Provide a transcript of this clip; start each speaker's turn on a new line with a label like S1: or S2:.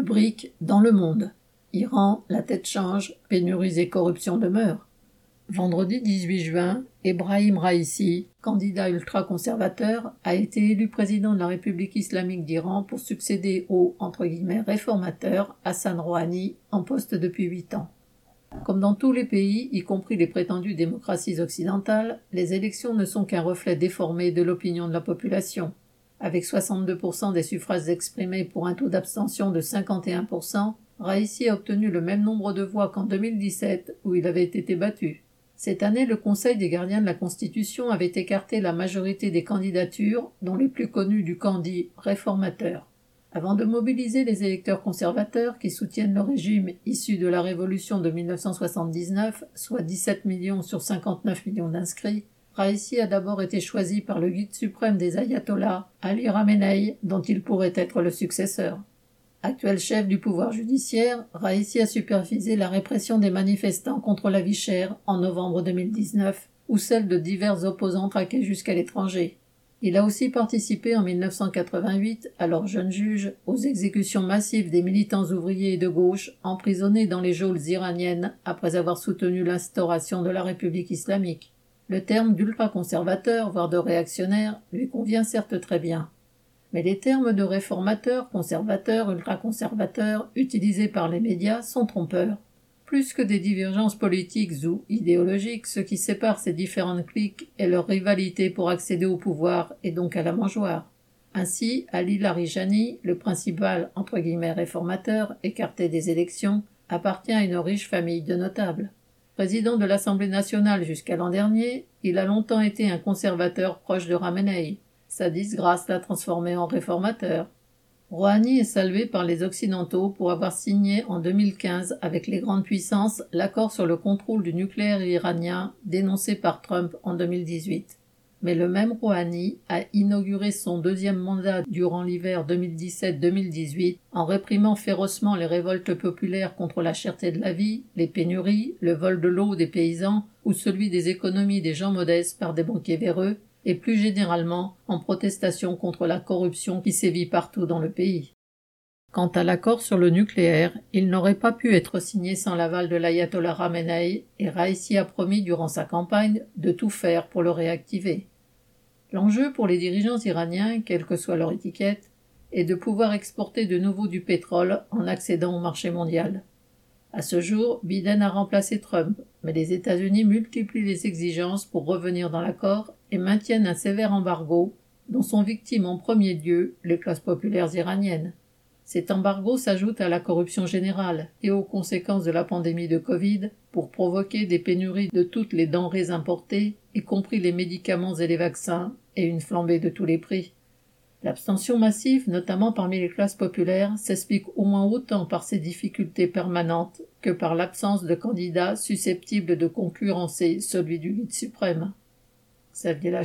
S1: Rubrique Dans le monde. Iran, la tête change, pénuries et corruption demeurent. Vendredi 18 juin, Ebrahim Raisi, candidat ultra-conservateur, a été élu président de la République islamique d'Iran pour succéder au entre réformateur Hassan Rouhani, en poste depuis huit ans. Comme dans tous les pays, y compris les prétendues démocraties occidentales, les élections ne sont qu'un reflet déformé de l'opinion de la population. Avec 62% des suffrages exprimés pour un taux d'abstention de 51%, Raisi a obtenu le même nombre de voix qu'en 2017, où il avait été battu. Cette année, le Conseil des gardiens de la Constitution avait écarté la majorité des candidatures, dont les plus connues du camp dit réformateur. Avant de mobiliser les électeurs conservateurs qui soutiennent le régime issu de la révolution de 1979, soit 17 millions sur 59 millions d'inscrits, Raisi a d'abord été choisi par le guide suprême des ayatollahs, Ali Ramenei, dont il pourrait être le successeur. Actuel chef du pouvoir judiciaire, Raisi a supervisé la répression des manifestants contre la vie chère en novembre 2019 ou celle de divers opposants traqués jusqu'à l'étranger. Il a aussi participé en 1988, alors jeune juge, aux exécutions massives des militants ouvriers et de gauche emprisonnés dans les geôles iraniennes après avoir soutenu l'instauration de la République islamique. Le terme d'ultra-conservateur, voire de réactionnaire, lui convient certes très bien. Mais les termes de réformateur, conservateur, ultra-conservateur utilisés par les médias sont trompeurs. Plus que des divergences politiques ou idéologiques, ce qui sépare ces différentes cliques est leur rivalité pour accéder au pouvoir et donc à la mangeoire. Ainsi, Ali Larijani, le principal entre guillemets réformateur, écarté des élections, appartient à une riche famille de notables. Président de l'Assemblée nationale jusqu'à l'an dernier, il a longtemps été un conservateur proche de Ramenei. Sa disgrâce l'a transformé en réformateur. Rouhani est salué par les Occidentaux pour avoir signé en 2015 avec les grandes puissances l'accord sur le contrôle du nucléaire iranien dénoncé par Trump en 2018 mais le même Rouhani a inauguré son deuxième mandat durant l'hiver 2017-2018 en réprimant férocement les révoltes populaires contre la cherté de la vie, les pénuries, le vol de l'eau des paysans ou celui des économies des gens modestes par des banquiers véreux, et plus généralement en protestation contre la corruption qui sévit partout dans le pays. Quant à l'accord sur le nucléaire, il n'aurait pas pu être signé sans l'aval de l'ayatollah Ramenei et Raisi a promis durant sa campagne de tout faire pour le réactiver. L'enjeu pour les dirigeants iraniens, quelle que soit leur étiquette, est de pouvoir exporter de nouveau du pétrole en accédant au marché mondial. À ce jour, Biden a remplacé Trump, mais les États-Unis multiplient les exigences pour revenir dans l'accord et maintiennent un sévère embargo dont sont victimes en premier lieu les classes populaires iraniennes. Cet embargo s'ajoute à la corruption générale et aux conséquences de la pandémie de Covid pour provoquer des pénuries de toutes les denrées importées, y compris les médicaments et les vaccins, et une flambée de tous les prix. L'abstention massive, notamment parmi les classes populaires, s'explique au moins autant par ces difficultés permanentes que par l'absence de candidats susceptibles de concurrencer celui du guide suprême. Xavier.